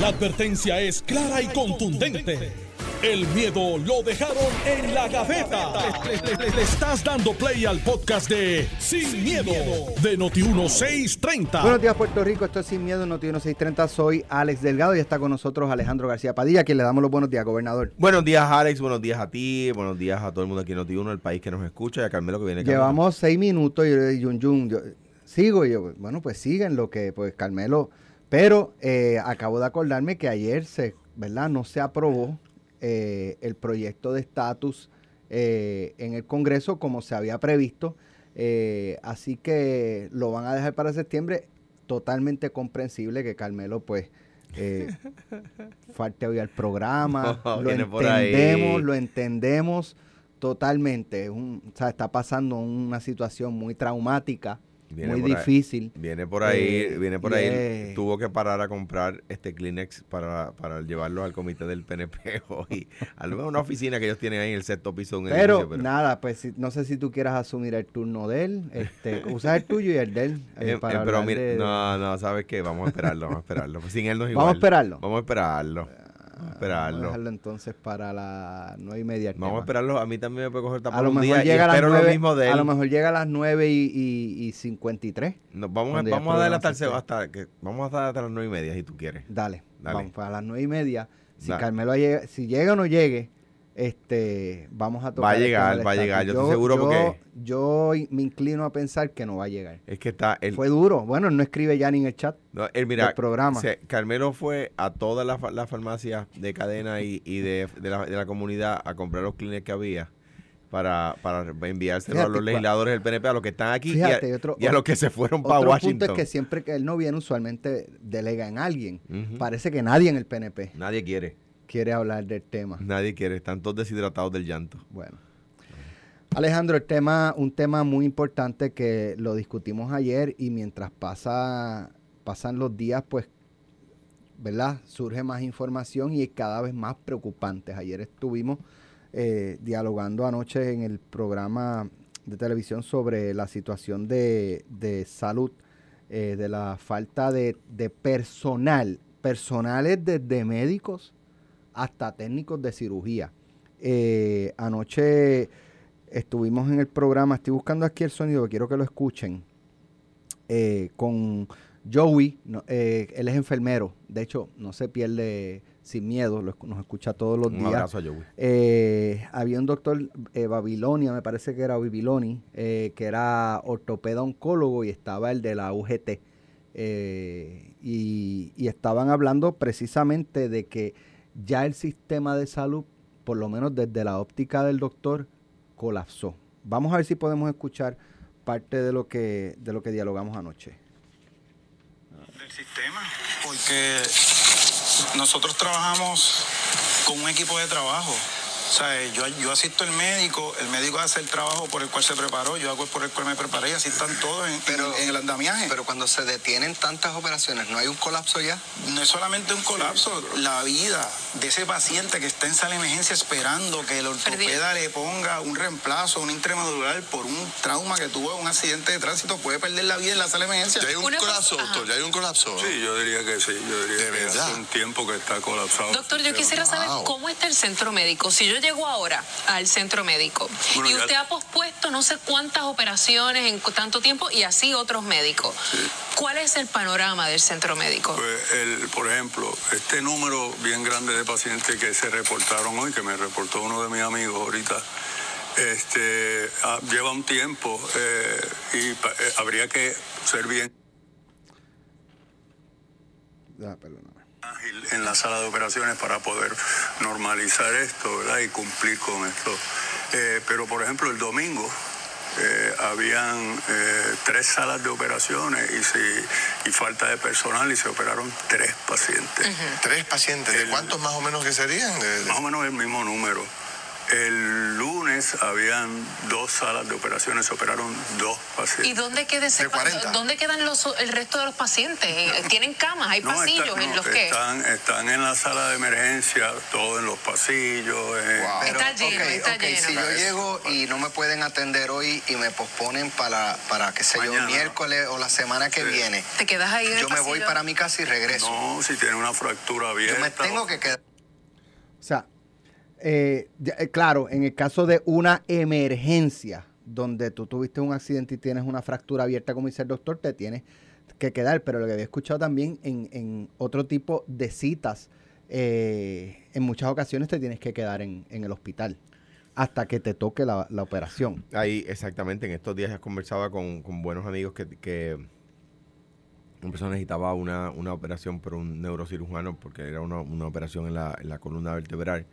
La advertencia es clara y contundente. El miedo lo dejaron en la gaveta. Le, le- le- le estás dando play al podcast de Sin, miedo, de Noti1630. Buenos días, Puerto Rico. Esto es Sin Miedo, Noti 1630. Soy Alex Delgado y está con nosotros Alejandro García Padilla, a quien le damos los buenos días, gobernador. Buenos días, Alex. Buenos días a ti. Buenos días a todo el mundo aquí en Noti1, el país que nos escucha y a Carmelo que viene. camino. Llevamos seis minutos y yo le digo, Yun Yun, yo sigo y yo, bueno, pues siguen lo que, pues Carmelo. Pero eh, acabo de acordarme que ayer se, ¿verdad? No se aprobó eh, el proyecto de estatus eh, en el Congreso como se había previsto. Así que lo van a dejar para septiembre. Totalmente comprensible que Carmelo, pues, falte hoy al programa. lo por ahí. entendemos, lo entendemos totalmente. Un- o sea, está pasando una situación muy traumática, Viene muy ahí. difícil. Viene por ahí, Eh, viene por ahí. Tuvo que parar a comprar este Kleenex para, para llevarlo al comité del PNP hoy. A lo mejor una oficina que ellos tienen ahí en el sexto piso de un Pero, edificio, nada, pues si- no sé si tú quieras asumir el turno de él. Este, usas el tuyo y el de él. eh, Eh, para eh, pero hablar mira, de- no, no, ¿sabes qué? Vamos a esperarlo, vamos a esperarlo. Pues sin él no es Vamos a igual. esperarlo. Vamos a esperarlo. Vamos a Vamos a esperarlo. dejarlo entonces para las nueve y media. Vamos a esperarlo. A mí también me puede coger A tapón lo un mejor día y llega a espero nueve, lo mismo de él. a lo mejor llega a las nueve y, y, y 53. No, vamos, a, vamos a darle hasta, el- hasta que vamos a dar hasta las nueve y media si tú quieres. Dale, Dale. vamos para las nueve y media. Si Dale. Carmelo llega, si llega o no llegue, este, vamos a tocar. Va a el llegar, va a llegar, yo estoy seguro yo, porque- Yo me inclino a pensar que no va a llegar. Es que está el, Fue duro. Bueno, él no escribe ya ni en el chat. no, él, mira, del programa. se- Carmelo fue a todas las, fa- las farmacias de cadena y, y de, de la, de la comunidad a comprar los Kleenex que había para, para enviárselo a los legisladores del PNP, a los que están aquí y a, otro- y a los que se fueron para Washington. punto es que siempre que él no viene, usualmente delega en alguien. Parece que nadie en el PNP Nadie quiere, quiere hablar del tema. nadie quiere, están todos deshidratados del llanto. Bueno. Alejandro, el tema, un tema muy importante que lo discutimos ayer y mientras pasa, pasan los días, pues, ¿verdad? Surge más información y es cada vez más preocupante. Ayer estuvimos eh, dialogando anoche en el programa de televisión sobre la situación de, de salud, eh, de la falta de, de personal, personales desde médicos hasta técnicos de cirugía. Eh, anoche estuvimos en el programa, estoy buscando aquí el sonido, quiero que lo escuchen, eh, con Joey, no, eh, él es enfermero, de hecho no se pierde sin miedo, lo nos escucha todos los Un días. abrazo a Joey. Había un doctor Babilonia, me parece que era Babiloni, que era ortopeda oncólogo y estaba el de la UGT. y, y estaban hablando precisamente de que ya el sistema de salud, por lo menos desde la óptica del doctor, colapsó. Vamos a ver si podemos escuchar parte de lo que, de lo que dialogamos anoche. del sistema, porque nosotros trabajamos con un equipo de trabajo. O sea, yo, yo asisto al médico, el médico hace el trabajo por el cual se preparó, yo hago el por el cual me preparé y así están todos en, Pero- en- en el andamiaje. Pero cuando se detienen tantas operaciones, ¿no hay un colapso ya? no es solamente un colapso, la vida de ese paciente que está en sala de emergencia esperando que el ortopeda le ponga un reemplazo, un intramedular por un trauma que tuvo un accidente de tránsito, puede perder la vida en la sala de emergencia. ¿Ya hay un Una colapso, doctor? ¿Ya hay un colapso? Sí, yo diría que sí, yo diría ¿De que verdad? hace un tiempo que está colapsado. Doctor, yo quisiera saber wow. cómo está el centro médico. Si yo llego ahora al centro médico Bueno, y ya- usted ha pospuesto no sé cuántas operaciones en tanto tiempo y así otros médicos, ¿cuál es el panorama del centro médico? Pues, el, por ejemplo, este número bien grande de pacientes que se reportaron hoy, que me reportó uno de mis amigos ahorita, este, ah, lleva un tiempo eh, y pa- eh, habría que ser bien Ah, perdóname. Ágil en la sala de operaciones para poder normalizar esto ¿verdad? y cumplir con esto. Eh, pero, por ejemplo, el domingo eh, habían eh, tres salas de operaciones y, si- y falta de personal y se operaron tres pacientes. Tres pacientes. ¿De El- cuántos más o menos que serían? De- de- Más o menos el mismo número. El lunes habían dos salas de operaciones, se operaron dos pacientes. ¿Y dónde, queda ese De 40. ¿Dónde quedan los, el resto de los pacientes? Eh, ¿Tienen camas? ¿Hay No, pasillos está- en los que? están, están en la sala de emergencia, todos en los pasillos. eh, Wow. Está lleno, está ok, lleno. Si yo llego y no me pueden atender hoy y me posponen para, para qué sé yo, miércoles o la semana que Sí. viene, ¿Te quedas ahí en el yo me voy para mi casa y regreso. No, si tiene una fractura abierta. yo me tengo que quedar. O sea, eh, eh, claro, en el caso de una emergencia donde tú tuviste un accidente y tienes una fractura abierta, como dice el doctor, te tienes que quedar. Pero lo que había escuchado también en, en otro tipo de citas, eh, en muchas ocasiones te tienes que quedar en, en el hospital hasta que te toque la, la operación. Ahí, exactamente, en estos días conversaba con, con buenos amigos que, que una persona necesitaba una, una operación por un neurocirujano porque era una, una operación en la, en la columna vertebral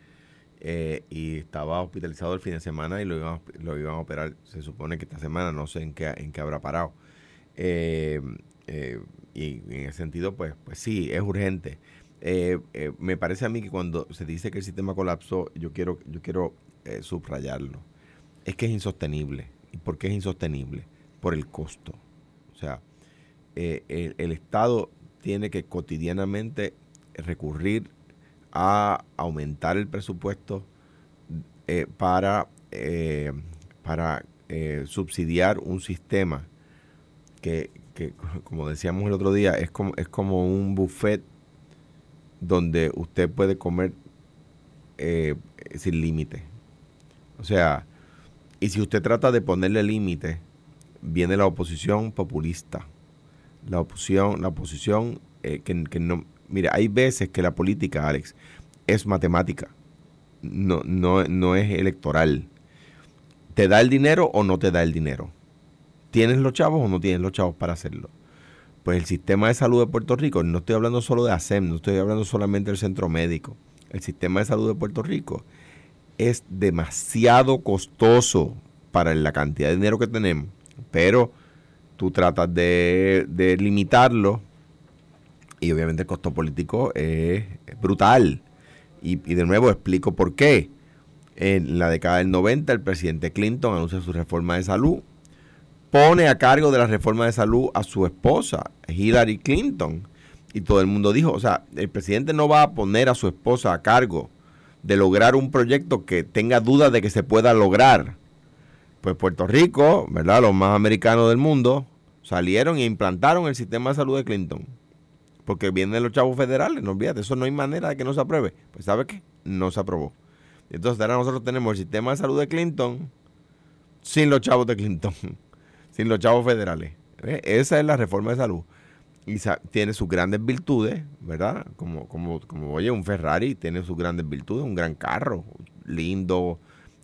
eh, y estaba hospitalizado el fin de semana y lo iban, lo iban a operar, se supone que esta semana, no sé en qué, en qué habrá parado. Eh, eh, y en ese sentido, pues, pues sí, es urgente. Me parece a mí que cuando se dice que el sistema colapsó, yo quiero, yo quiero subrayarlo. Es que es insostenible. ¿Y por qué es insostenible? Por el costo. O sea, el, el Estado tiene que cotidianamente recurrir a aumentar el presupuesto eh, para, eh, para eh, subsidiar un sistema que, que, como decíamos el otro día, es como, es como un buffet donde usted puede comer eh, sin límite. O sea, y si usted trata de ponerle límite, viene la oposición populista. La oposición, la oposición eh, que, que no... Mire, hay veces que la política, Alex, es matemática. No, no, no es electoral. ¿Te da el dinero o no te da el dinero? ¿Tienes los chavos o no tienes los chavos para hacerlo? Pues el sistema de salud de Puerto Rico, no estoy hablando solo de ASEM, no estoy hablando solamente del centro médico. El sistema de salud de Puerto Rico es demasiado costoso para la cantidad de dinero que tenemos. Pero tú tratas de, de limitarlo y obviamente el costo político es brutal. Y, y de nuevo explico por qué. En la década del 90 el presidente Clinton anuncia su reforma de salud. Pone a cargo de la reforma de salud a su esposa, Hillary Clinton. Y todo el mundo dijo, o sea, el presidente no va a poner a su esposa a cargo de lograr un proyecto que tenga dudas de que se pueda lograr. Pues Puerto Rico, ¿verdad? Los más americanos del mundo salieron e implantaron el sistema de salud de Clinton. Porque vienen los chavos federales, no olvídate, eso no hay manera de que no se apruebe. Pues ¿sabe qué? No se aprobó. Entonces ahora nosotros tenemos el sistema de salud de Clinton sin los chavos de Clinton, sin los chavos federales. ¿Ve? Esa es la reforma de salud. Y tiene sus grandes virtudes, ¿verdad? Como, como, como, oye, un Ferrari tiene sus grandes virtudes, un gran carro, lindo,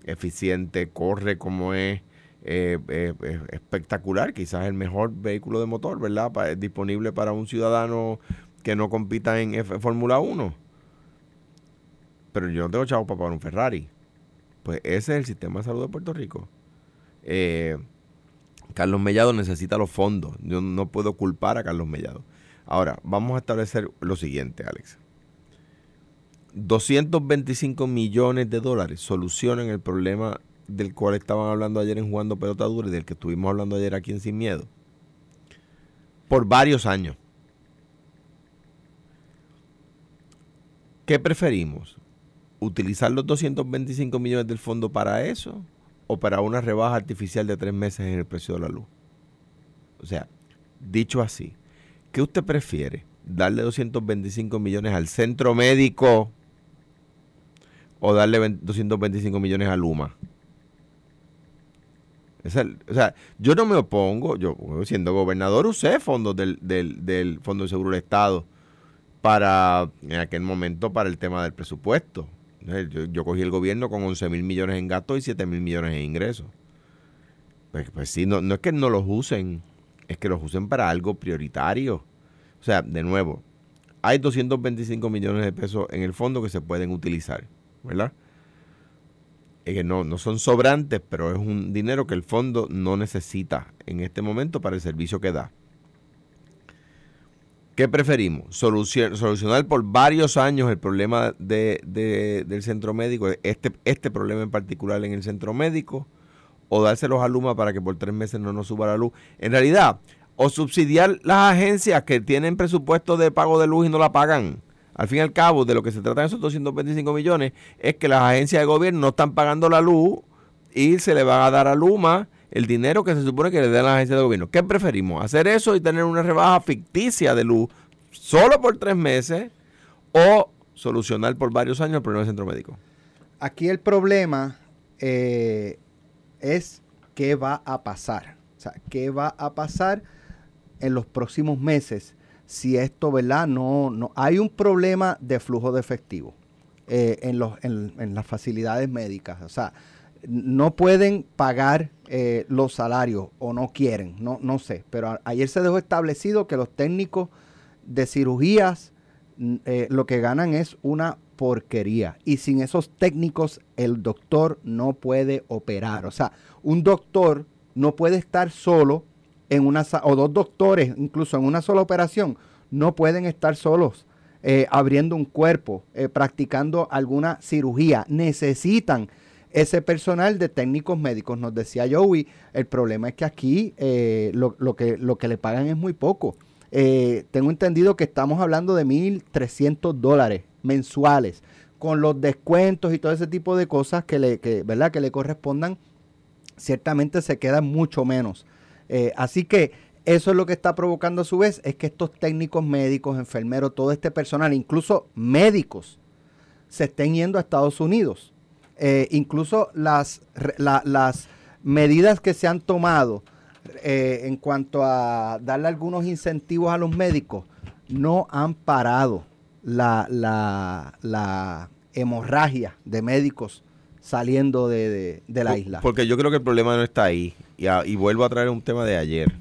eficiente, corre como es, eh, eh, espectacular, quizás el mejor vehículo de motor, ¿verdad? Pa- disponible para un ciudadano que no compita en Fórmula 1. Pero yo no tengo chavos para pagar un Ferrari. Pues ese es el sistema de salud de Puerto Rico. Eh, Carlos Mellado necesita los fondos. Yo no puedo culpar a Carlos Mellado. Ahora, vamos a establecer lo siguiente, Alex. 225 millones de dólares solucionan el problema del cual estaban hablando ayer en Jugando Pelota Dura y del que estuvimos hablando ayer aquí en Sin Miedo. Por varios años. ¿Qué preferimos? ¿Utilizar los 225 millones del fondo para eso o para una rebaja artificial de tres meses en el precio de la luz? O sea, dicho así, ¿qué usted prefiere? ¿Darle 225 millones al centro médico o darle 20 225 millones a Luma? O sea, yo no me opongo, yo siendo gobernador usé fondos del, del, del Fondo de Seguro del Estado para, en aquel momento, para el tema del presupuesto. Yo, yo cogí el gobierno con 11 mil millones en gastos y 7 mil millones en ingresos. Pues, pues sí, no, no es que no los usen, es que los usen para algo prioritario. O sea, de nuevo, hay 225 millones de pesos en el fondo que se pueden utilizar, ¿verdad? Es que no, no son sobrantes, pero es un dinero que el fondo no necesita en este momento para el servicio que da. ¿Qué preferimos? solucionar por varios años el problema de, del centro médico, este, este problema en particular en el centro médico, o dárselos a Luma para que por tres meses no nos suba la luz. En realidad, o subsidiar las agencias que tienen presupuesto de pago de luz y no la pagan. Al fin y al cabo, de lo que se trata de esos 225 millones es que las agencias de gobierno no están pagando la luz y se le va a dar a Luma el dinero que se supone que le den las agencias de gobierno. ¿Qué preferimos? ¿Hacer eso y tener una rebaja ficticia de luz solo por tres meses o solucionar por varios años el problema del centro médico? Aquí el problema eh, es qué va a pasar. O sea, qué va a pasar en los próximos meses si esto, ¿verdad? No, no hay un problema de flujo de efectivo eh, en, los, en las facilidades médicas. O sea, no pueden pagar eh, los salarios o no quieren, no, no sé. Pero ayer se dejó establecido que los técnicos de cirugías eh, lo que ganan es una porquería. Y sin esos técnicos el doctor no puede operar. O sea, un doctor no puede estar solo en una o dos doctores incluso en una sola operación no pueden estar solos eh, abriendo un cuerpo, practicando alguna cirugía. Necesitan ese personal de técnicos médicos. Nos decía Joey, el problema es que aquí eh, lo, que, lo que le pagan es muy poco. Eh, tengo entendido que estamos hablando de 1.300 dólares mensuales, con los descuentos y todo ese tipo de cosas que le, ¿verdad? que le correspondan, ciertamente se queda mucho menos. Eh, así que eso es lo que está provocando a su vez, es que estos técnicos médicos, enfermeros, todo este personal, incluso médicos, se estén yendo a Estados Unidos. Eh, incluso las, las medidas que se han tomado eh, en cuanto a darle algunos incentivos a los médicos no han parado la, la, hemorragia de médicos saliendo de, la isla. Porque yo creo que el problema no está ahí. Y, y, vuelvo a traer un tema de ayer.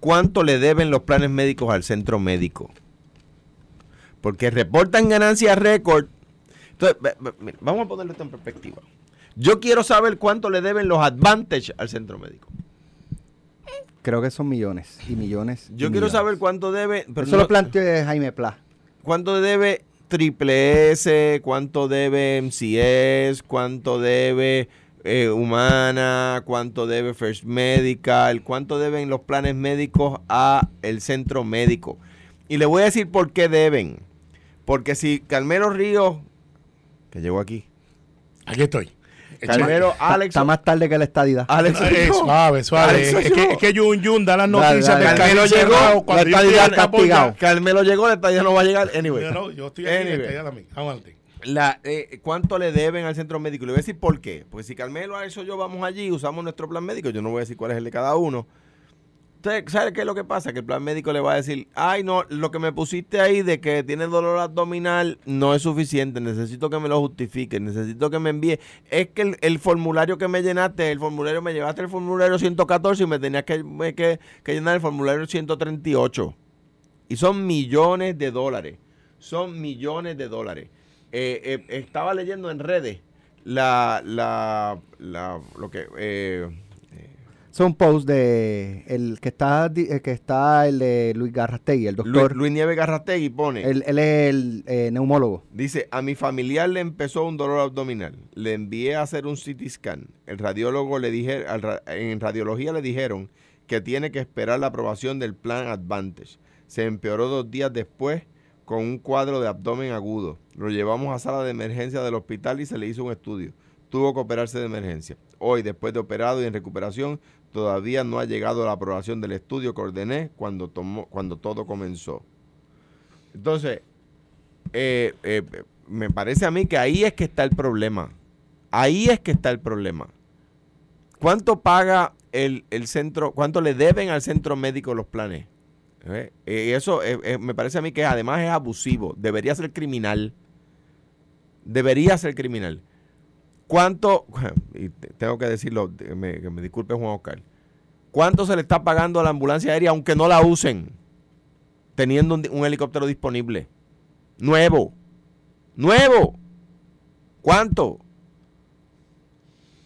¿Cuánto le deben los planes médicos al centro médico? Porque reportan ganancias récord entonces, vamos a ponerlo esto en perspectiva. Yo quiero saber cuánto le deben los Advantage al centro médico. Creo que son millones y millones. Yo quiero saber cuánto debe. Pero Eso lo planteó Jaime Pla. ¿Cuánto debe Triple S? ¿Cuánto debe MCS? ¿Cuánto debe eh, Humana? ¿Cuánto debe First Medical? ¿Cuánto deben los planes médicos a el centro médico? Y le voy a decir por qué deben. Porque si Carmelo Ríos que llegó aquí. Aquí estoy. Calmero, Alex. Está más tarde que la estadidad. Alex, suave, suave. es, que, es que Jun Jun da las noticias de Carmelo llegó, la estadidad castigado. Carmelo llegó, la estadidad no va a llegar. Anyway. No, yo estoy aquí, anyway. la también. Aguante. Eh, ¿Cuánto le deben al centro médico? Le voy a decir por qué. Porque si Carmelo a eso yo vamos allí usamos nuestro plan médico, yo no voy a decir cuál es el de cada uno ¿sabe qué es lo que pasa? Que el plan médico le va a decir, ay, no, lo que me pusiste ahí de que tiene dolor abdominal no es suficiente, necesito que me lo justifique, necesito que me envíe. Es que el, formulario que me llenaste, el formulario, me llevaste el formulario 114 y me tenías que, llenar el formulario 138. Y son millones de dólares. Son millones de dólares. Eh, eh, estaba leyendo en redes la, la, la, lo que... Eh, son posts de el que está el que está el de Luis Garrastegui, el doctor. Luis, Nieve Garrastegui pone. Él, es el eh, neumólogo. Dice, a mi familiar le empezó un dolor abdominal. Le envié a hacer un CT scan. El radiólogo le dije, en radiología le dijeron que tiene que esperar la aprobación del plan Advantage. Se empeoró dos días después con un cuadro de abdomen agudo. Lo llevamos a sala de emergencia del hospital y se le hizo un estudio. Tuvo que operarse de emergencia. Hoy, después de operado y en recuperación, todavía no ha llegado la aprobación del estudio que ordené cuando, tomó, cuando todo comenzó. Entonces, eh, eh, me parece a mí que ahí es que está el problema. Ahí es que está el problema. ¿Cuánto paga el, centro, cuánto le deben al centro médico los planes? ¿Eh? Eso me parece a mí que además es abusivo. Debería ser criminal. Debería ser criminal. ¿Cuánto, y tengo que decirlo, que me disculpe Juan Oscar, cuánto se le está pagando a la ambulancia aérea aunque no la usen, teniendo un, helicóptero disponible? Nuevo, nuevo. ¿Cuánto?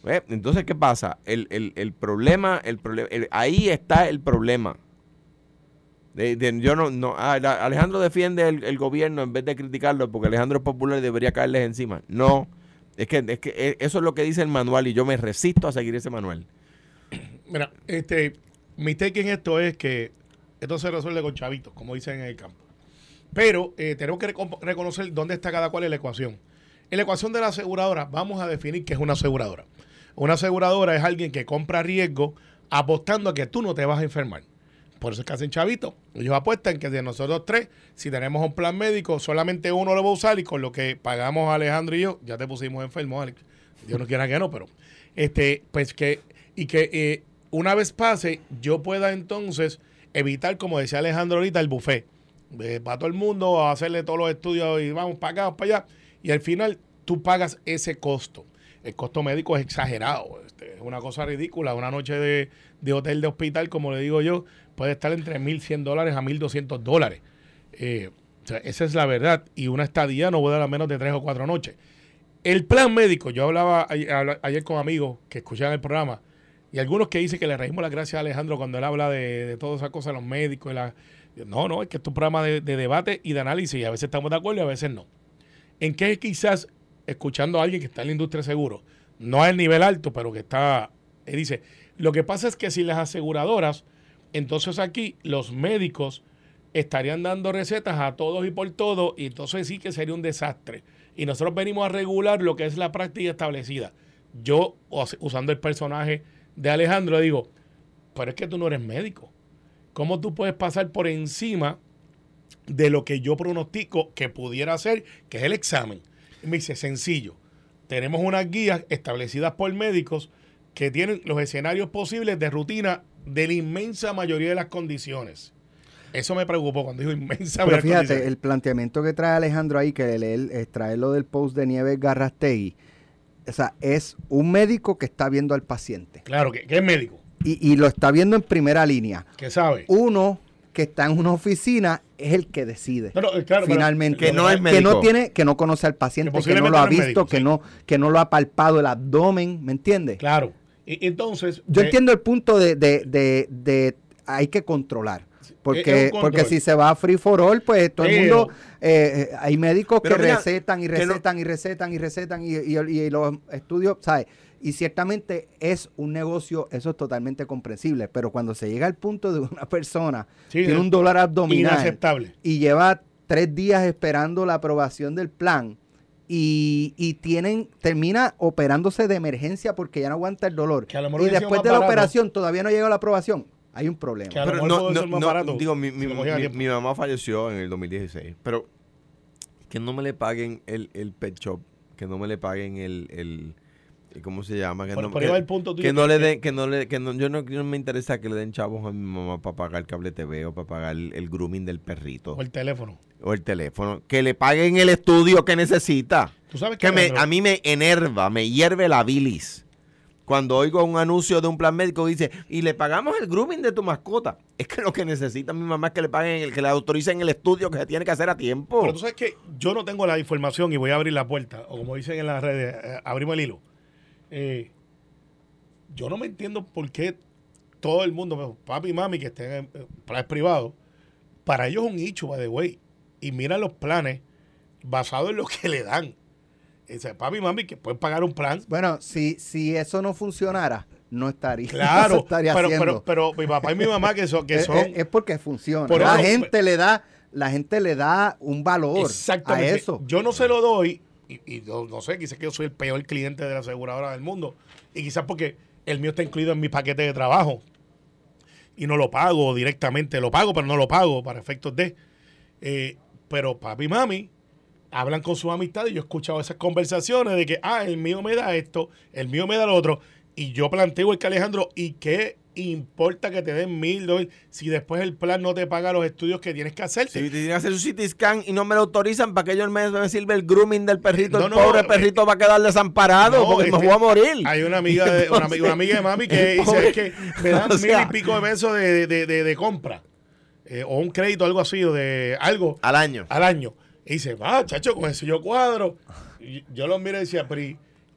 Entonces, ¿qué pasa? El, problema, el problema ahí está el problema. Yo no, no ah, Alejandro defiende el, el gobierno en vez de criticarlo porque Alejandro es popular y debería caerles encima. No, es que, es que eh, eso es lo que dice el manual y yo me resisto a seguir ese manual. Mira, este, mi take en esto es que esto se resuelve con chavitos, como dicen en el campo. Pero eh, tenemos que reconocer dónde está cada cual en la ecuación. En la ecuación de la aseguradora, vamos a definir qué es una aseguradora. Una aseguradora es alguien que compra riesgo apostando a que tú no te vas a enfermar. Por eso es que hacen chavitos. Ellos apuestan que de nosotros tres, si tenemos un plan médico, solamente uno lo va a usar y con lo que pagamos Alejandro y yo, ya te pusimos enfermo, Alex. Dios no quiera que no, pero este, pues que, y que eh, una vez pase, yo pueda entonces evitar, como decía Alejandro ahorita, el buffet. Eh, va todo el mundo a hacerle todos los estudios y vamos para acá, para allá. Y al final tú pagas ese costo. El costo médico es exagerado. este, es una cosa ridícula. Una noche de, de hotel de hospital, como le digo yo, puede estar entre 1.100 dólares a 1.200 dólares. Eh, esa es la verdad. Y una estadía no puede dar menos de tres o cuatro noches. El plan médico, yo hablaba ayer, con amigos que escuchaban el programa y algunos que dicen que le reímos las gracias a Alejandro cuando él habla de, todas esas cosas, los médicos. la- no, no, es que es un programa de, de debate y de análisis y a veces estamos de acuerdo y a veces no. ¿En qué quizás, escuchando a alguien que está en la industria de seguro, no al nivel alto, pero que está, él dice, lo que pasa es que si las aseguradoras, entonces aquí los médicos estarían dando recetas a todos y por todo, y entonces sí que sería un desastre. Y nosotros venimos a regular lo que es la práctica establecida. Yo, us- usando el personaje de Alejandro, digo, pero es que tú no eres médico. ¿Cómo tú puedes pasar por encima de lo que yo pronostico que pudiera hacer, que es el examen? Y me dice, sencillo. Tenemos unas guías establecidas por médicos que tienen los escenarios posibles de rutina de la inmensa mayoría de las condiciones. Eso me preocupó cuando dijo inmensa Pero mayoría de las fíjate, condiciones. el planteamiento que trae Alejandro ahí, que él es traer lo del post de Nieves Garrastegui, o sea, es un médico que está viendo al paciente Claro, que, que es médico, y, y lo está viendo en primera línea. que sabe. Uno que está en una oficina es el que decide. No, no, eh, claro, pero- finalmente Que no es que médico. no tiene que no conoce al paciente Que que, no lo ha visto médico, que sí. no que no lo ha palpado el abdomen me entiendes Claro. Entonces. yo eh, entiendo el punto de, de, de, de hay que controlar porque porque si se va a free for all pues todo el mundo eh, hay médicos que mira, recetan y no- recetan y recetan y recetan y, y- y los estudios sabes y ciertamente es un negocio, eso es totalmente comprensible, pero cuando se llega al punto de una persona Sí, tiene un dólar abdominal Inaceptable. y lleva tres días esperando la aprobación del plan y, y tienen termina operándose de emergencia porque ya no aguanta el dolor. Que a lo mejor y después de la barato. operación todavía no llega la aprobación. Hay un problema. Que a lo Pero mejor no, puede no, ser más no, barato. digo, mi, mi- mi- mi mamá falleció en el 2016, pero que no me le paguen el, el pet shop, que no me le paguen el, el ¿cómo se llama? Que Por- no, por ahí que- va el punto tuyo, que no que- le den, que no le, que no, yo no, no me interesa que le den chavos a mi mamá para pagar cable TV o para pagar el, el grooming del perrito O el teléfono. o el teléfono, que le paguen el estudio que necesita. Tú sabes Que me, a mí me enerva, me hierve la bilis. Cuando oigo un anuncio de un plan médico dice, y le pagamos el grooming de tu mascota. Es que lo que necesita mi mamá es que le paguen, el, que le autoricen el estudio que se tiene que hacer a tiempo. Pero tú sabes que yo no tengo la información y voy a abrir la puerta, o como dicen en las redes, eh, abrimos el hilo. Eh, yo no me entiendo por qué todo el mundo, papi y mami que estén en planes privados, para ellos es un hecho, by the way. Y mira los planes basados en lo que le dan. Dice, papi y mami que pueden pagar un plan. bueno si si eso no funcionara no estaría no Claro, estaría pero, haciendo. pero, pero mi papá y mi mamá que son... Que Es- son es, es porque funciona Por la eso- gente le da la gente le da un valor a eso Yo no se lo doy, y, no sé, quizás que yo soy el peor cliente de la aseguradora del mundo. Y quizás porque el mío está incluido en mi paquete de trabajo. Y no lo pago directamente, lo pago, pero no lo pago para efectos de. Eh, pero papi y mami hablan con sus amistades y yo he escuchado esas conversaciones de que, ah, el mío me da esto, el mío me da lo otro. Y yo planteo el que Alejandro, ¿y qué importa que te den mil dólares si después el plan no te paga los estudios que tienes que hacer? Si te tienen que hacer un CT scan y no me lo autorizan, ¿para que ellos me, me sirve el grooming del perrito? No, el no, pobre eh, perrito va a quedar desamparado No, porque me este, voy a morir. Hay una amiga de, una, amiga, una amiga de mami que dice pobre- que me dan o sea- mil y pico de pesos de, de, de- de compra. eh, o un crédito, algo así, o de algo Al año. al año. Y dice, va, chacho, con ese yo cuadro. Y yo lo miro y decía, pero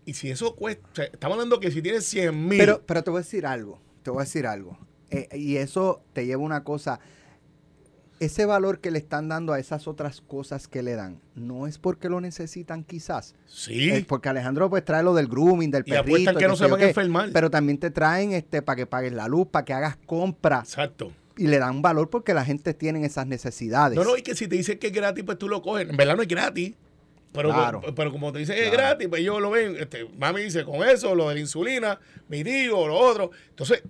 y, y si eso cuesta, o sea, estamos hablando que si tienes 100 mil. Pero, pero te voy a decir algo, te voy a decir algo. Eh, y eso te lleva a una cosa. ese valor que le están dando a esas otras cosas que le dan, no es porque lo necesitan quizás. Sí. Es porque Alejandro pues trae lo del grooming, del Y perrito. apuestan que no se van a enfermar. Pero también te traen este para que pagues la luz, para que hagas compras Exacto. y le dan valor porque la gente tiene esas necesidades. No, no, y que si te dicen que es gratis, pues tú lo coges. En verdad no es gratis. Pero, Claro. pero como te dicen es Claro. gratis, pues ellos lo ven. Este, mami dice, con eso, lo de la insulina, mi tío, lo otro. Entonces,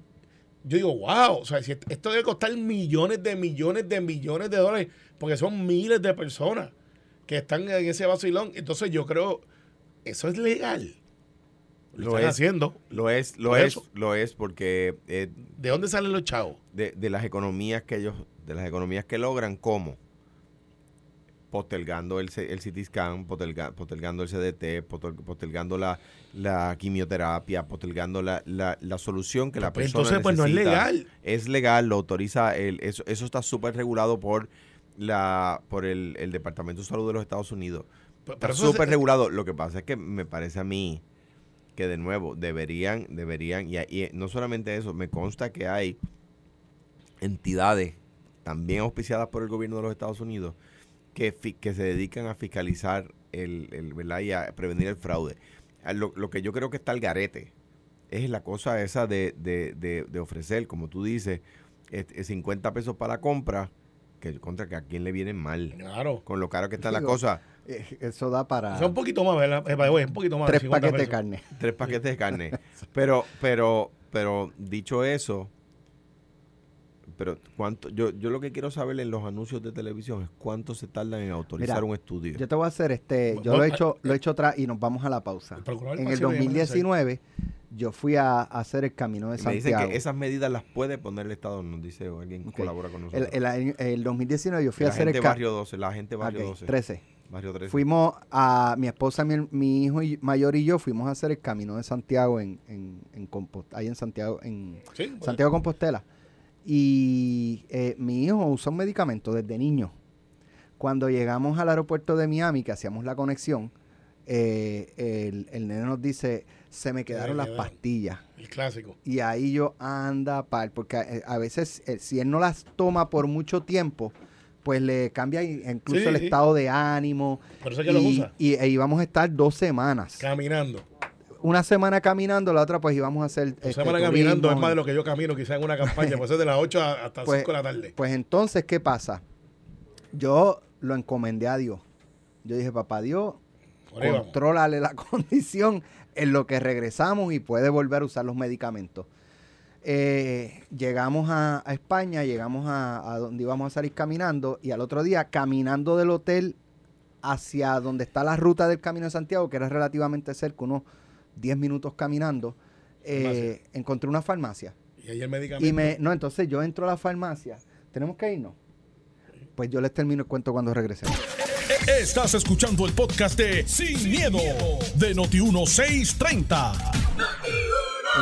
yo digo, wow, o sea, si est- esto debe costar millones de millones de millones de dólares, porque son miles de personas que están en ese vacilón. Entonces, yo creo, eso es legal. Lo, Lo están es. haciendo. Lo es, lo es, eso. lo es porque eh, ¿De dónde salen los chavos? de, de las economías que ellos, de las economías que logran, ¿cómo? Postergando el, el CT scan, posterga- postergando el CDT, poster- postergando la, la quimioterapia, postergando la, la, la solución que la Pues persona entonces, pues, no es legal. Es legal, lo autoriza, el, eso, eso está súper regulado por la por el, el Departamento de Salud de los Estados Unidos. Pero Está súper regulado. Lo que pasa es que me parece a mí que de nuevo deberían, deberían, y, y no solamente eso, me consta que hay entidades también auspiciadas por el gobierno de los Estados Unidos que, se dedican a fiscalizar el, el ¿verdad? y a prevenir el fraude. Lo, lo que yo creo que está al garete es la cosa esa de, de, de, de ofrecer, como tú dices, este, 50 pesos para la compra, que contra que a quién le vienen mal. Claro. Con lo caro que está la cosa. Eh, Eso da para O sea, un poquito más, ¿verdad? Eh, un poquito más. tres 50 paquetes de carne. tres paquetes de carne. Pero, pero, pero dicho eso, pero cuánto, yo, yo lo que quiero saber en los anuncios de televisión es cuánto se tardan en autorizar Mira, un estudio. Yo te voy a hacer este, yo lo he eh, hecho, lo he hecho atrás y nos vamos a la pausa. El En el Pasivo de 2019 yo fui a, a hacer el camino de Y me Santiago. que esas medidas las puede poner el Estado, nos dice o alguien que colabora con el, nosotros. el año- el 2019 yo fui la a hacer gente el Barrio 12, la gente Barrio Ok, 12. 13. Barrio 13. Fuimos a mi esposa, mi, mi hijo y- mayor y yo fuimos a hacer el camino de Santiago en, en, en Compost- ahí en Santiago, en Sí. Santiago Compostela. Y eh, mi hijo usa un medicamento desde niño. Cuando llegamos al aeropuerto de Miami, que hacíamos la conexión, eh, el, el nene nos dice, se me quedaron las pastillas. El clásico. Y ahí yo anda par, porque eh, a veces eh, si él no las toma por mucho tiempo, pues le cambia incluso Sí, el sí. estado de ánimo. Por eso es que los y, usa. y, e íbamos a estar dos semanas. Caminando. Una semana caminando, la otra pues íbamos a hacer... Dos este, semanas caminando es más de lo que yo camino, quizás en una campaña. Puede ser de las 8 a- hasta Pues- 5 de la tarde. Pues entonces, ¿qué pasa? Yo lo encomendé a Dios. Yo dije, papá Dios, contrólale la condición en lo que regresamos y puede volver a usar los medicamentos. Eh, llegamos a, a España, llegamos a, a donde íbamos a salir caminando y al otro día caminando del hotel hacia donde está la ruta del Camino de Santiago, que era relativamente cerca, unos 10 minutos caminando, eh, encontré una farmacia. Y ahí el medicamento. Y me, no, entonces yo entro a la farmacia. ¿Tenemos que irnos? Pues yo les termino el cuento cuando regresemos. Estás escuchando el podcast de Sin, miedo, de Noti1630.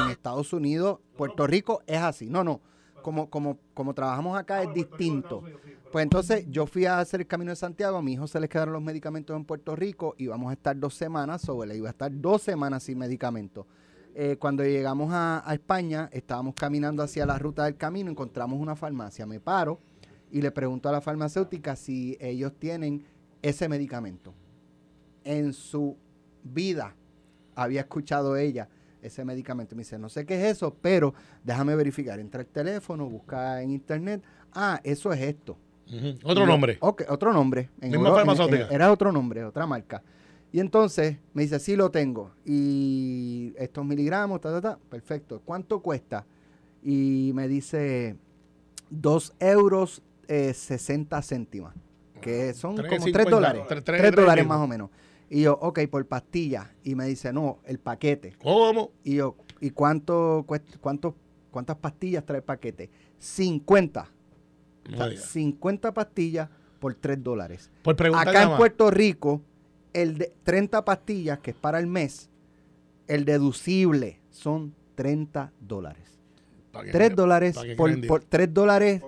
en Estados Unidos, Puerto Rico es así. No, no. Como, como, como trabajamos acá es distinto. Pues entonces yo fui a hacer el Camino de Santiago, a mi hijo se les quedaron los medicamentos en Puerto Rico y vamos a estar dos semanas, sobre le iba a estar dos semanas sin medicamentos. Eh, cuando llegamos a, a España, estábamos caminando hacia la ruta del camino, encontramos una farmacia, me paro y le pregunto a la farmacéutica si ellos tienen ese medicamento. En su vida había escuchado ella ese medicamento. Me dice, no sé qué es eso, pero déjame verificar. Entra el teléfono, busca en internet. Ah, eso es esto. Otro Y yo, nombre. Ok, otro nombre. En Misma farmacéutica. en- era otro nombre, otra marca. Y entonces me dice, sí lo tengo. Y estos miligramos, ta, ta, ta. Perfecto. ¿Cuánto cuesta? Y me dice 2 euros eh, 60 céntimas. Que son como 3 cincuenta, dólares. tres- 3 tres- tres dólares mismo. más o menos. Y yo, ok, por pastilla. Y me dice, no, el paquete. ¿Cómo? Y yo, ¿y cuánto cuesta, cuánto, cuántas pastillas trae el paquete? 50. O sea, diga. 50 pastillas por 3 dólares. Por Acá en más. Puerto Rico, el de 30 pastillas, que es para el mes, el deducible son 30 dólares. Pa' que 3 creen- dólares por, por 3 dólares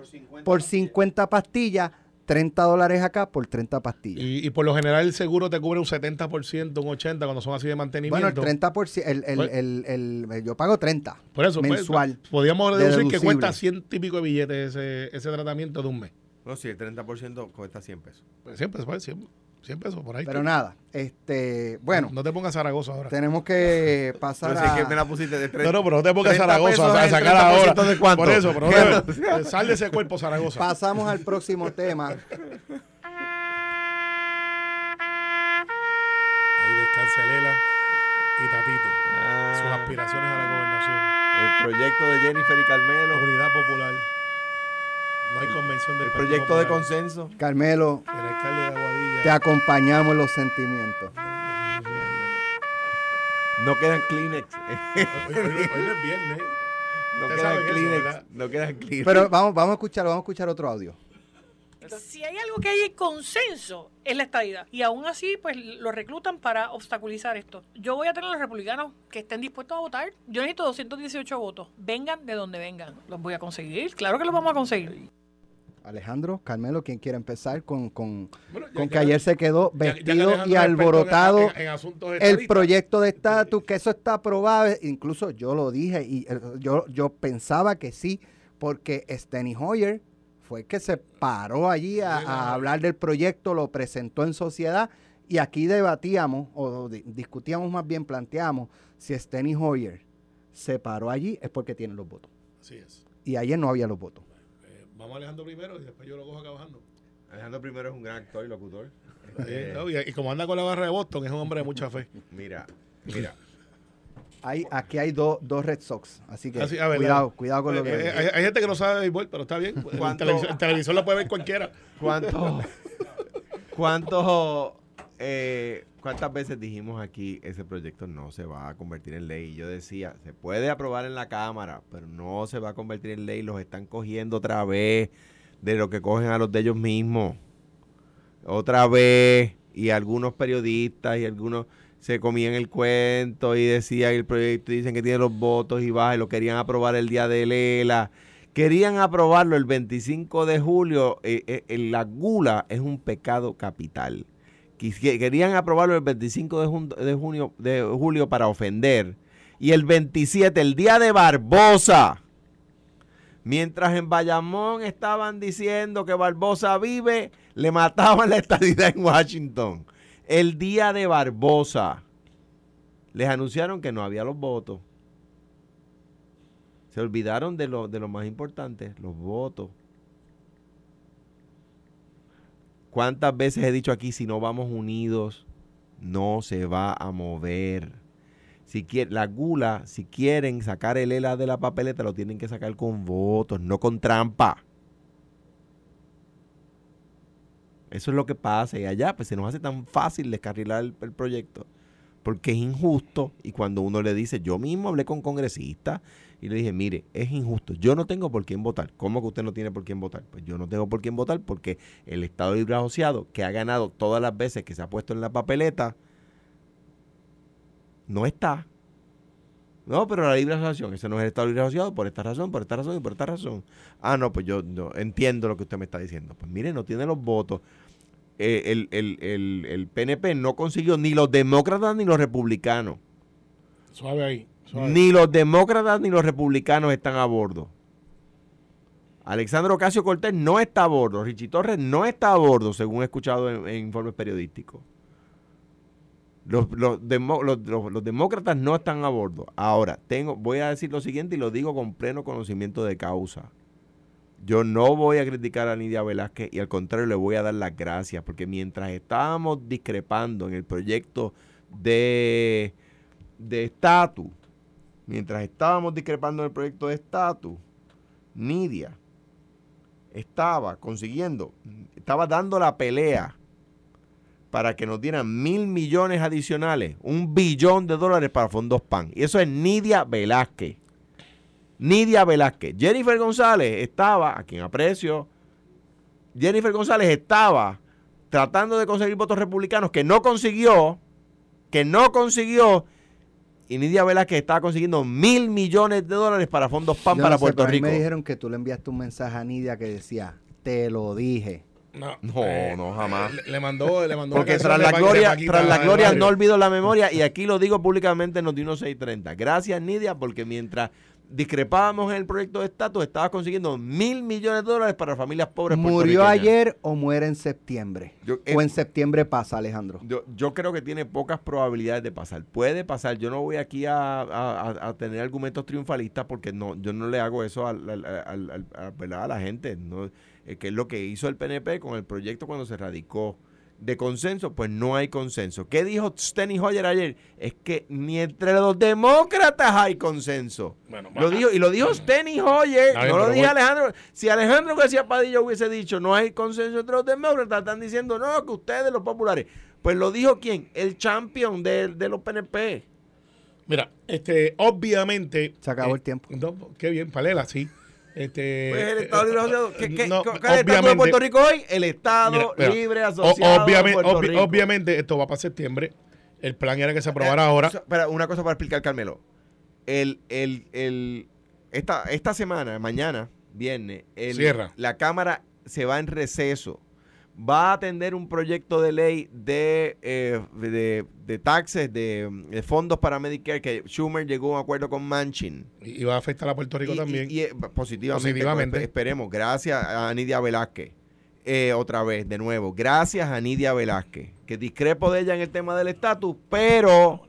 por 50 pastillas, 30 dólares acá por 30 pastillas. Y, y por lo general el seguro te cubre un 70%, un 80% cuando son así de mantenimiento. Bueno, el 30%, el, el, Pues- el, el- yo pago 30 Por eso, pues, mensual. podríamos de deducir que deducible. cuesta ciento y pico de billetes ese, ese tratamiento de un mes. No, si el 30% cuesta 100 pesos. Pues 100 pesos, pues, 100, 100 pesos por ahí. Pero nada, este, bueno, No te pongas Zaragoza ahora. tenemos que pasar Pero si es que a... me la pusiste de 30. No, no, pero no te pongas 30 Zaragoza pesos a es el sacar ahora. 30% de cuánto. Por eso, pero no sal de ese cuerpo Zaragoza. Pasamos al próximo tema. Ahí descansa Lela y Tatito. Ah. Sus aspiraciones a la gobernación. El proyecto de Jennifer y Carmelo. Unidad Popular. No hay convención del El proyecto de consenso. Carmelo, El alcalde de Aguadilla. te acompañamos en los sentimientos. No quedan Kleenex. Hoy, hoy- hoy no es viernes. no quedan eso, Kleenex. no quedan Kleenex. Pero vamos, vamos a escuchar, vamos a escuchar otro audio. Si hay algo que hay consenso, es la estadidad. Y aún así, pues lo reclutan para obstaculizar esto. Yo voy a tener a los republicanos que estén dispuestos a votar. Yo necesito 218 votos. Vengan de donde vengan. Los voy a conseguir. Claro que los vamos a conseguir. Alejandro, Carmelo, ¿quién quiere empezar con, con, Bueno, ya- con ya- que ayer se quedó ya- ya que vestido y alborotado en- en- en asuntos el proyecto de estatus, que eso está aprobado? Incluso yo lo dije y eh, yo, yo pensaba que sí, porque Steny Hoyer fue el que se paró allí a, a hablar del proyecto, lo presentó en sociedad y aquí debatíamos, o di- discutíamos más bien, planteamos, si Steny Hoyer se paró allí es porque tiene los votos. Así es. Y ayer no había los votos. Vamos a Alejandro primero y después yo lo cojo acá bajando. Alejandro primero es un gran actor y locutor. Eh, no, y, y como anda con la barra de Boston, es un hombre de mucha fe. mira, mira. Hay, aquí hay dos dos Red Sox, así que Ah, ah, cuidado, cuidado con lo Eh, que... eh, hay, hay gente que no sabe de béisbol, pero está bien. El televisor, el televisor lo puede ver cualquiera. ¿Cuánto, cuánto, eh, ¿Cuántas veces dijimos aquí ese proyecto no se va a convertir en ley? Y yo decía, se puede aprobar en la Cámara, pero no se va a convertir en ley. Los están cogiendo otra vez de lo que cogen a los de ellos mismos. Otra vez. Y algunos periodistas y algunos se comían el cuento y decían el proyecto, dicen que tiene los votos y baja y lo querían aprobar el día de Lela. Querían aprobarlo el 25 de julio. eh, eh, la gula es un pecado capital. Querían aprobarlo el 25 de, jun- de junio, de julio para ofender. Y el 27, el día de Barbosa. Mientras en Bayamón estaban diciendo que Barbosa vive, le mataban la estadidad en Washington. El día de Barbosa. Les anunciaron que no había los votos. Se olvidaron de lo, de lo más importante, los votos. ¿Cuántas veces he dicho aquí, si no vamos unidos, no se va a mover? Si la gula, si quieren sacar el ELA de la papeleta, lo tienen que sacar con votos, no con trampa. Eso es lo que pasa. Y allá pues se nos hace tan fácil descarrilar el, el proyecto. Porque es injusto. Y cuando uno le dice, yo mismo hablé con congresistas y le dije, mire, es injusto. Yo no tengo por quién votar. ¿Cómo que usted no tiene por quién votar? Pues yo no tengo por quién votar porque el Estado Libre Asociado, que ha ganado todas las veces que se ha puesto en la papeleta, no está. No, pero la libre asociación, ese no es el Estado Libre Asociado por esta razón, por esta razón y por esta razón. Ah, no, pues yo entiendo lo que usted me está diciendo. Pues mire, no tiene los votos. Eh, el, el, el, el PNP no consiguió ni los demócratas ni los republicanos. Suave ahí. Ni los demócratas ni los republicanos están a bordo. Alexandro Ocasio Cortés no está a bordo. Richie Torres no está a bordo, según he escuchado en, informes periodísticos. Los, demócratas no están a bordo. Ahora, tengo, voy a decir lo siguiente y lo digo con pleno conocimiento de causa. Yo no voy a criticar a Nidia Velázquez y al contrario le voy a dar las gracias porque mientras estábamos discrepando en el proyecto de estatus, mientras estábamos discrepando en el proyecto de estatus, Nidia estaba consiguiendo, estaba dando la pelea para que nos dieran mil millones adicionales, un billón de dólares para fondos PAN. Y eso es Nidia Velázquez. Nidia Velázquez. Jennifer González estaba, a quien aprecio, Jennifer González estaba tratando de conseguir votos republicanos que no consiguió, que no consiguió, y Nidia Velázquez estaba consiguiendo mil millones de dólares para fondos PAN Yo para no sé, Puerto pero a mí Rico. me dijeron que tú le enviaste un mensaje a Nidia que decía, te lo dije. No, No, no, jamás. Le, le mandó, le mandó Porque tras la gloria, Paquita tras la gloria no olvido la memoria y aquí lo digo públicamente en Noti 630. Gracias Nidia porque mientras discrepábamos en el proyecto de estatus, estabas consiguiendo mil millones de dólares para familias pobres. ¿Murió ayer o muere en septiembre? Yo- ¿O eh, en septiembre pasa, Alejandro? Yo, yo creo que tiene pocas probabilidades de pasar. Puede pasar. Yo no voy aquí a, a- a- a tener argumentos triunfalistas porque no, yo no le hago eso al- al- al- a la gente. No, Eh, que es lo que hizo el PNP con el proyecto cuando se radicó. De consenso, pues no hay consenso. ¿Qué dijo Steny Hoyer ayer? Es que ni entre los demócratas hay consenso. Bueno, Lo dijo, y lo dijo Steny Hoyer, no lo bueno. Alejandro. Si Alejandro García Padilla hubiese dicho no hay consenso entre los demócratas, están diciendo no, que ustedes los populares. Pues lo dijo quién? El champion de, de los PNP. Mira, este, obviamente. Se acabó el tiempo. no, qué bien, Palela, sí. Este, Pues el Estado Libre Asociado. ¿Qué, qué- no, cuál es el Estado de obviamente- Puerto Rico hoy? El Estado Mira, mira, Libre Asociado. obviamente, de Puerto obvi- Rico. obviamente, esto va para septiembre. El plan era que se aprobara Eh, ahora. Espera, una cosa para explicar, Carmelo. El, el, el, esta, esta semana, mañana, viernes, el- Cierra. la Cámara se va en receso. Va a atender un proyecto de ley de, eh, de, de taxes, de, de fondos para Medicare, que Schumer llegó a un acuerdo con Manchin. Y va a afectar a Puerto Rico Y- también. y- eh, positivamente. Positivamente. pues, esperemos. Gracias a Nidia Velázquez. Eh, otra vez, de nuevo. Gracias a Nidia Velázquez. Que discrepo de ella en el tema del estatus, pero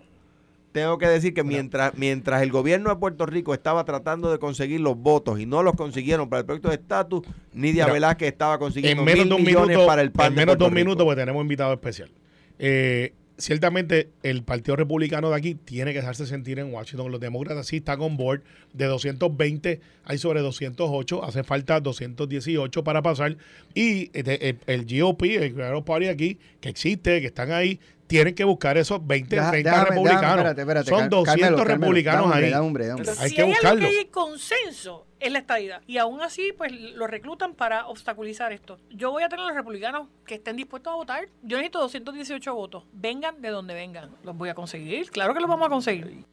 tengo que decir que mientras, mientras el gobierno de Puerto Rico estaba tratando de conseguir los votos y no los consiguieron para el proyecto de estatus, Nidia Velázquez estaba consiguiendo en menos mil de un millones minuto, para el PAN en menos de un Puerto Rico. minuto, porque tenemos invitado especial. Eh, ciertamente, el Partido Republicano de aquí tiene que dejarse sentir en Washington. Los demócratas sí están on board. De 220 hay sobre 208. Hace falta 218 para pasar. Y este, el, el GOP, el Green Party aquí, que existe, que están ahí, tienen que buscar esos 20, Deja- 30 déjame- republicanos. déjame, espérate, espérate, Son Car- 200 Carmelo, Carmelo, republicanos ahí. hombre. Hay si que hay buscarlo. algo que hay consenso es la estadidad. Y aún así, pues lo reclutan para obstaculizar esto. Yo voy a tener a los republicanos que estén dispuestos a votar. Yo necesito 218 votos. Vengan de donde vengan. Los voy a conseguir. Claro que los vamos a conseguir.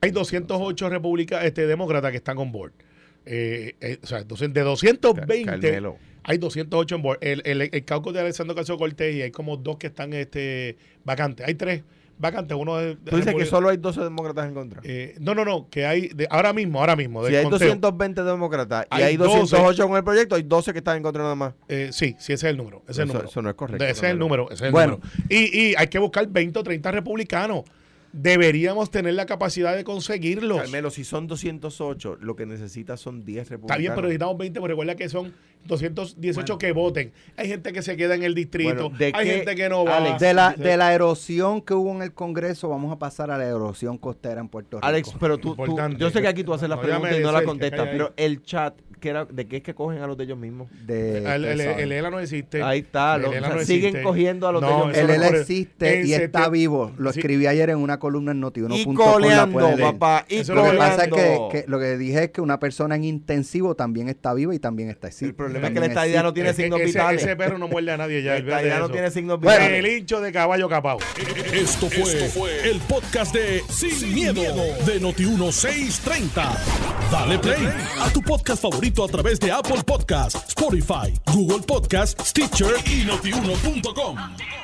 Hay 208 republicanos, este, demócratas que están on board. Eh, eh, o sea, entonces, de 220 Carmelo. hay 208 on board. El, el, el caucus de Alessandro Casio Cortés y hay como dos que están este, vacantes. Hay tres vacantes. Uno de, de Tú dices que solo hay 12 demócratas en contra. Eh, no, no, no, que hay de, ahora mismo, ahora mismo. si hay conteo. 220 demócratas y Hay hay 12. 208 con el proyecto, hay 12 que están en contra nada más. Eh, sí, sí, ese es el número. Ese es el Eso- número. eso no es correcto, Ese es el número. Ese es el Bueno. número. Y, y hay que buscar 20 o 30 republicanos. Deberíamos tener la capacidad de conseguirlos. Carmelo, si son 208, lo que necesitas son 10 republicanos. Está bien, pero necesitamos 20, pero recuerda que son 218 que voten. Hay gente que se queda en el distrito, Bueno, ¿de hay qué, gente que no va. Alex, De la, de la erosión que hubo en el Congreso, vamos a pasar a la erosión costera en Puerto Rico. Alex, pero tú, tú- yo sé que aquí tú haces las No, preguntas y de no las contestas, pero el chat, ¿qué era, ¿de qué es que cogen a los de ellos mismos? de el, el, el ELA no existe. Ahí está, El lo- ELA o sea, no siguen existe. cogiendo a los de No, ellos eso El mismos. no ELA existe y está vivo. Lo Sí. escribí ayer en una columna en Notiuno.com. Y coleando, papá, y Lo que pasa es que, que lo que dije es que una persona en intensivo también está viva y también está existe. El problema es que la estadía no tiene signos ese, vitales. ese perro no muerde a nadie ya. La estadía no tiene signos Bueno. vitales. El hincho de caballo capao. Esto fue, el podcast de Sin, miedo, de Noti1630. Dale play a tu podcast favorito a través de Apple Podcasts, Spotify, Google Podcasts, Stitcher y notiuno.com.